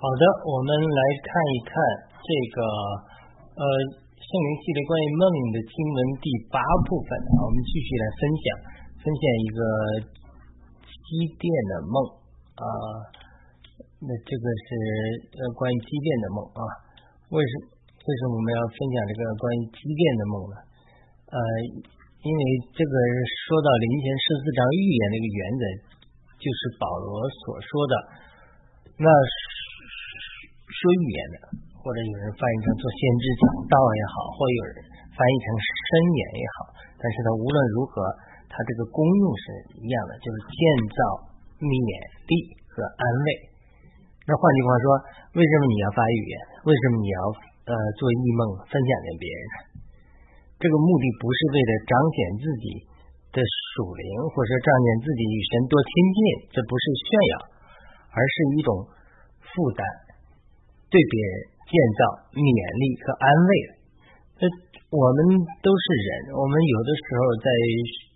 好的，我们来看一看这个呃圣灵系列关于梦的经文第八部分啊，我们继续来分享分享一个机电的梦啊，那这个是呃关于机电的梦啊，为什么为什么我们要分享这个关于机电的梦呢？呃，因为这个说到灵前十四章预言的一个原则，就是保罗所说的那。说预言的，或者有人翻译成做先知讲道也好，或有人翻译成申言也好，但是它无论如何，它这个功用是一样的，就是建造勉励和安慰。那换句话说，为什么你要发预言？为什么你要呃做异梦分享给别人？这个目的不是为了彰显自己的属灵，或者说彰显自己与神多亲近，这不是炫耀，而是一种负担。对别人建造勉励和安慰的，那我们都是人，我们有的时候在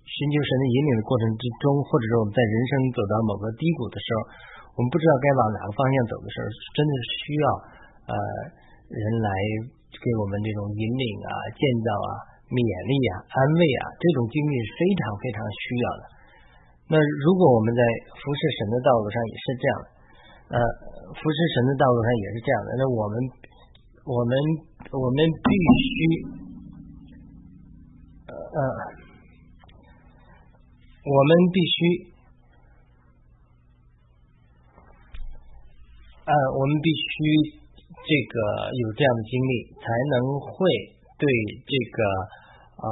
寻求神的引领的过程之中，或者说我们在人生走到某个低谷的时候，我们不知道该往哪个方向走的时候，真的是需要呃人来给我们这种引领啊、建造啊、勉励啊、安慰啊，这种经历是非常非常需要的。那如果我们在服侍神的道路上也是这样的。呃，服侍神的道路上也是这样的。那我们，我们，我们必须，呃，我们必须，呃，我们必须这个有这样的经历，才能会对这个呃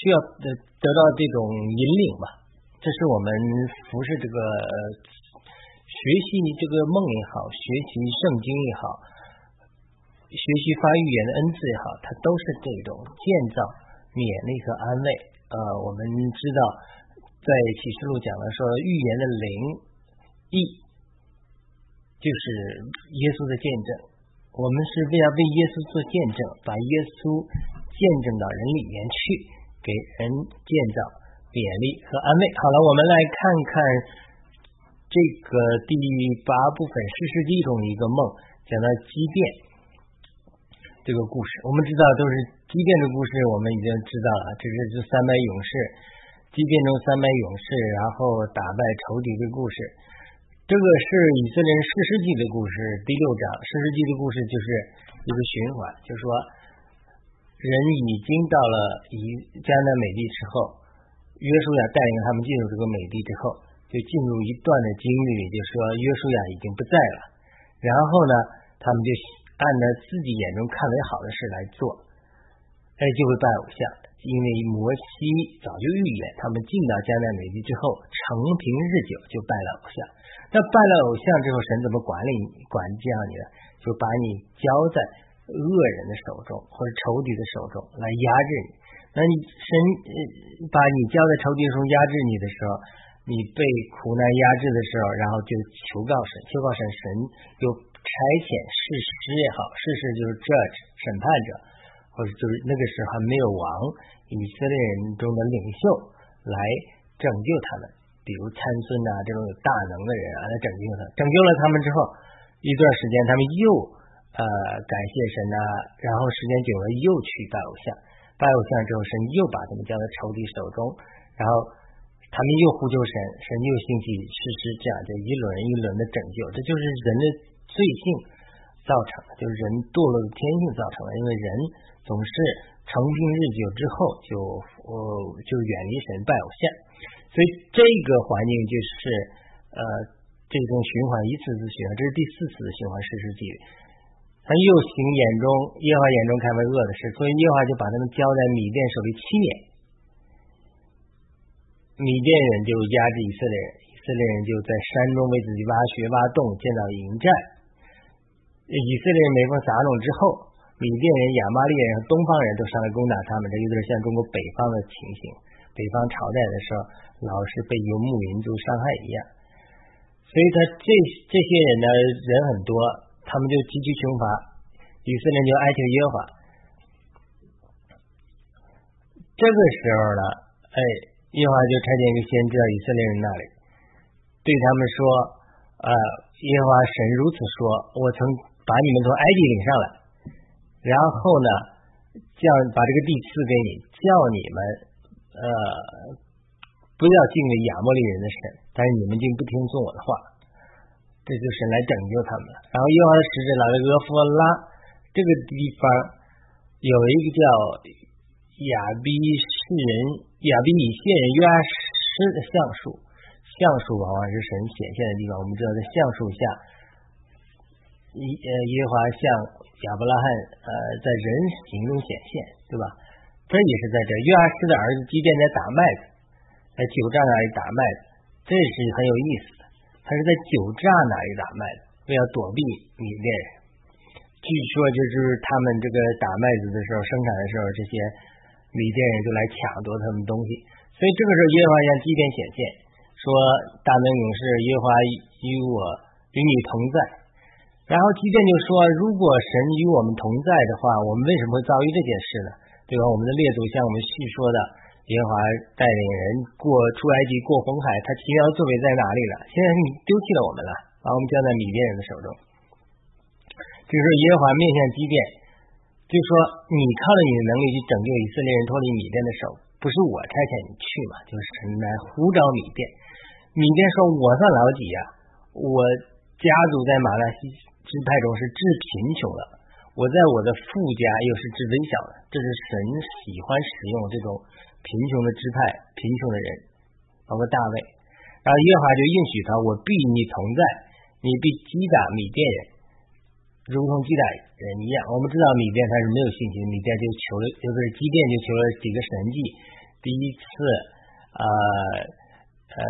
需要得得到这种引领吧。这是我们服侍这个。学习这个梦也好，学习圣经也好，学习发预言的恩赐也好，它都是这种建造、勉励和安慰。呃，我们知道，在启示录讲了说，预言的灵意就是耶稣的见证。我们是为了为耶稣做见证，把耶稣见证到人里面去，给人建造、勉励和安慰。好了，我们来看看。这个第八部分《史诗世纪》中的一个梦，讲到机电这个故事。我们知道都是机电的故事，我们已经知道了。这是这三百勇士，机电中三百勇士，然后打败仇敌的故事。这个是以色列人《诗记》的故事，第六章《史诗记》的故事就是一个循环，就说人已经到了以迦南美地之后，约书亚带领他们进入这个美地之后。就进入一段的经历里，就说约书亚已经不在了，然后呢，他们就按照自己眼中看为好的事来做，哎，就会拜偶像，因为摩西早就预言，他们进到迦南美地之后，成平日久就拜了偶像。那拜了偶像之后，神怎么管理你、管教你呢？就把你交在恶人的手中或者仇敌的手中来压制你。那你神呃把你交在仇敌中压制你的时候。你被苦难压制的时候，然后就求告神，求告神，神就差遣事实也好，事实就是 judge 审判者，或者就是那个时候还没有王，以色列人中的领袖来拯救他们，比如参孙啊这种有大能的人啊来拯救他，拯救了他们之后，一段时间他们又呃感谢神啊，然后时间久了又去拜偶像，拜偶像之后，神又把他们交在仇敌手中，然后。他们又呼救神，神又兴起实施这样就一轮一轮的拯救，这就是人的罪性造成的，就是人堕落的天性造成的。因为人总是成病日久之后，就呃就远离神拜偶像，所以这个环境就是呃这种循环一次次循环，这是第四次的循环实施纪律。他又行眼中耶和华眼中看为恶的事，所以耶和华就把他们交在米甸手里七年。米甸人就压制以色列人，以色列人就在山中为自己挖穴挖洞，建造营寨。以色列人每逢撒种之后，米甸人、亚玛利人和东方人都上来攻打他们，这有点像中国北方的情形。北方朝代的时候，老是被游牧民族伤害一样。所以他这这些人呢，人很多，他们就极其穷乏，以色列人就哀求耶和华。这个时候呢，哎。耶和华就差遣一个先知到以色列人那里，对他们说：“呃，耶和华神如此说：我曾把你们从埃及领上来，然后呢，叫把这个地赐给你，叫你们呃不要敬畏亚摩利人的神，但是你们竟不听从我的话，这就是来拯救他们了。然后耶和华的使者来到俄弗拉这个地方，有一个叫亚比士人、亚比米谢人约施的橡树，橡树往往是神显现的地方。我们知道，在橡树下，耶呃耶和华向亚伯拉罕呃在人形中显现，对吧？这也是在这约阿施的儿子基甸在打麦子，在酒榨那里打麦子，这是很有意思的。他是在酒榨那里打麦子，为了躲避米甸人。据说就是他们这个打麦子的时候，生产的时候，这些米甸人就来抢夺他们东西。所以这个时候，耶和华向基甸显现，说：“大能勇士耶和华与我与你同在。”然后基甸就说：“如果神与我们同在的话，我们为什么会遭遇这件事呢？对吧？我们的列祖向我们叙说的，耶和华带领人过出埃及，过红海，他奇妙的作为在哪里了？现在你丢弃了我们了，把我们交在米甸人的手中。这个时候，耶和华面向基甸，就说：你靠着你的能力去拯救以色列人脱离米甸的手，不是我差遣你去嘛？就是神来呼召米甸。米甸说：我算老几呀？我家族在马拉西支派中是致贫穷的，我在我的富家又是致微小的。这是神喜欢使用这种贫穷的支派、贫穷的人，包括大卫。然后耶和华就应许他：我必你同在，你必击打米甸人，如同鸡蛋人一样。我们知道米甸他是没有信心，米甸就求了，就是基甸就求了几个神迹。第一次，呃呃，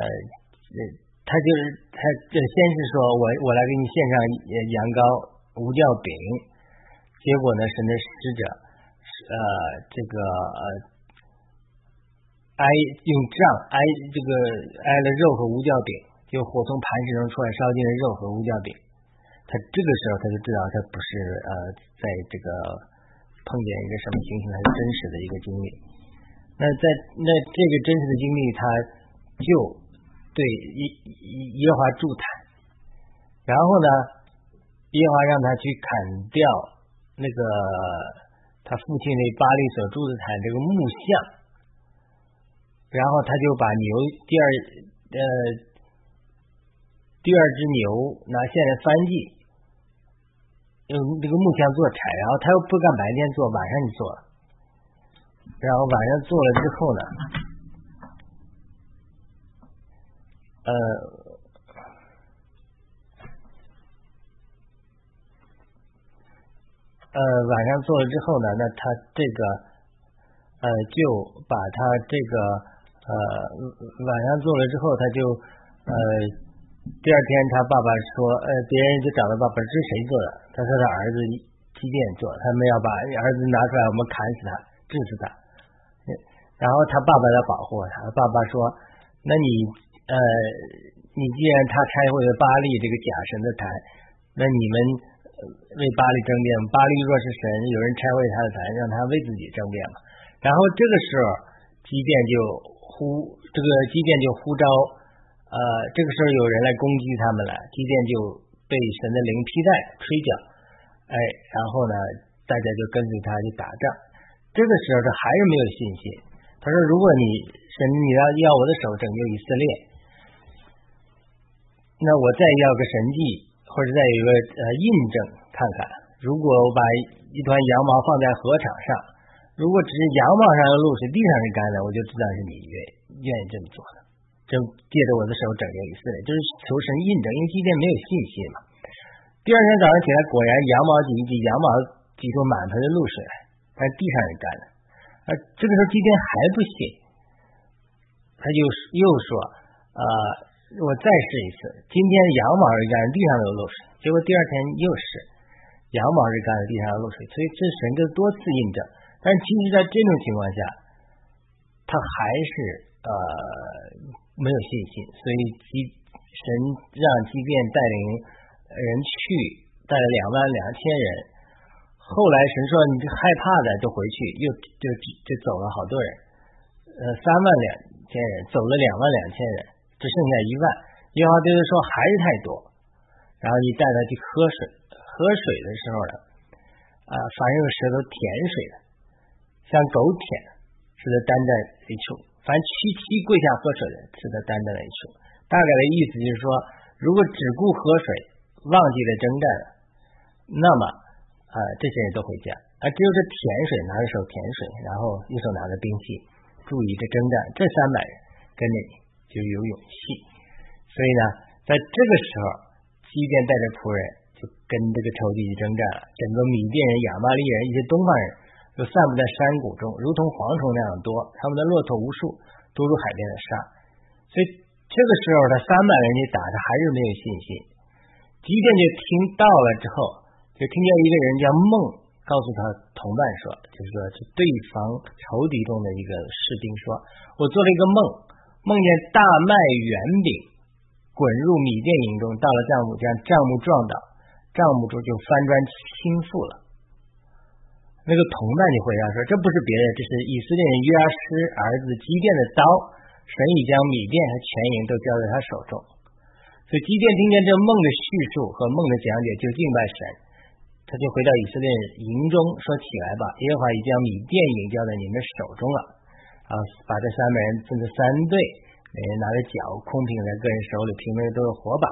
他就是他这先是说我我来给你献上羊羔、无酵饼，结果呢，神的使者呃这个呃挨用杖挨这个挨了肉和无酵饼，就火从磐石中出来烧尽了肉和无酵饼。他这个时候他就知道他不是呃在这个碰见一个什么情形，他是真实的一个经历。那在那这个真实的经历，他就对耶耶和华助坛，然后呢，耶和华让他去砍掉那个他父亲那巴利所住的坛这个木像，然后他就把牛第二呃第二只牛拿线来翻祭，用这个木匠做柴，然后他又不敢白天做，晚上就做了。然后晚上做了之后呢，呃，呃，晚上做了之后呢，那他这个呃就把他这个呃晚上做了之后，他就呃第二天他爸爸说，呃别人就找他爸爸这是谁做的？他说他儿子机电做，他们要把儿子拿出来，我们砍死他，治死他。然后他爸爸要保护他，爸爸说：“那你呃，你既然他拆毁了巴利这个假神的坛，那你们为巴利争辩，巴利若是神，有人拆毁他的坛，让他为自己争辩嘛。”然后这个时候，基甸就呼这个基甸就呼召，呃，这个时候有人来攻击他们了，基甸就被神的灵披戴吹角，哎，然后呢，大家就跟随他去打仗。这个时候他还是没有信心。他说：“如果你神你要要我的手拯救以色列，那我再要个神迹，或者再有个呃印证看看。如果我把一团羊毛放在禾场上，如果只是羊毛上的露水，地上是干的，我就知道是你愿愿意这么做的。就借着我的手拯救以色列，就是求神印证，因为今天没有信心嘛。第二天早上起来，果然羊毛挤一挤，羊毛挤出满盆的露水，但地上也干了。”啊，这个时候基甸还不信，他就又说：“呃，我再试一次。今天羊毛是干，地上有漏水。结果第二天又是羊毛是干，地上有漏水。所以这神就多次印证。但其实，在这种情况下，他还是呃没有信心。所以即神让即便带领人去，带了两万两千人。”后来神说：“你这害怕的就回去，又就就走了好多人，呃，三万两千人走了两万两千人，只剩下一万。耶和华对他说：还是太多，然后你带他去喝水，喝水的时候呢，啊，凡用舌头舔水的，像狗舔，使得单在一处；凡屈膝跪下喝水的，使得单在一处。大概的意思就是说，如果只顾喝水，忘记了征战，那么啊，这些人都回家；而只有这甜水，拿着手甜水，然后一手拿着兵器，注意这征战，这三百人跟着你就有勇气。所以呢，在这个时候，基甸带着仆人就跟这个仇敌去征战了。整个米甸人、亚玛利人、一些东方人就散布在山谷中，如同蝗虫那样多，他们的骆驼无数，多如海边的沙。所以这个时候，他三百人去打，他还是没有信心。即便就听到了之后，就听见一个人叫梦，告诉他同伴说，就是说是对方仇敌中的一个士兵说，我做了一个梦，梦见大麦圆饼。滚入米店营中，到了帐幕，将帐幕撞倒，帐幕中就翻砖倾覆了。那个同伴就回答说：“这不是别的，这是以色列人约阿施儿子基甸的刀，神已将米店和全营都交在他手中。”所以基甸听见这梦的叙述和梦的讲解，就敬拜神。他就回到以色列营中说：“起来吧，耶和华已将米店营交在你们手中了。”啊，把这三百人分成三队。每人拿着脚空瓶在个人手里，瓶里都是火把，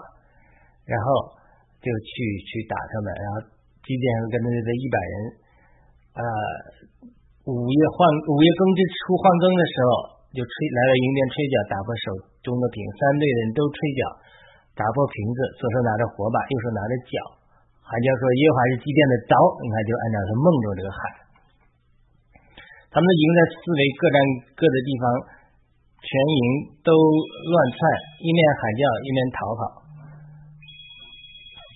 然后就去去打他们。然后基甸跟着这一百人，呃，午夜换午夜更之初换更的时候，就吹来到营边吹角，打破手中的瓶。三队人都吹角，打破瓶子，左手拿着火把，右手拿着脚，还叫说耶和华是祭奠的刀。你看，就按照他梦中这个喊。他们的营在四围各占各的地方。全营都乱窜，一面喊叫，一面逃跑。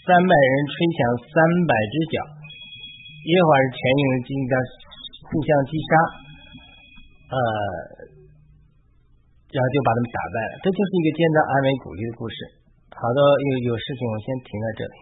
三百人吹响三百只脚，耶和华是全营的金刚，互相击杀，呃，然后就把他们打败了。这就是一个简单安慰鼓励的故事。好的，有有事情，我先停在这里。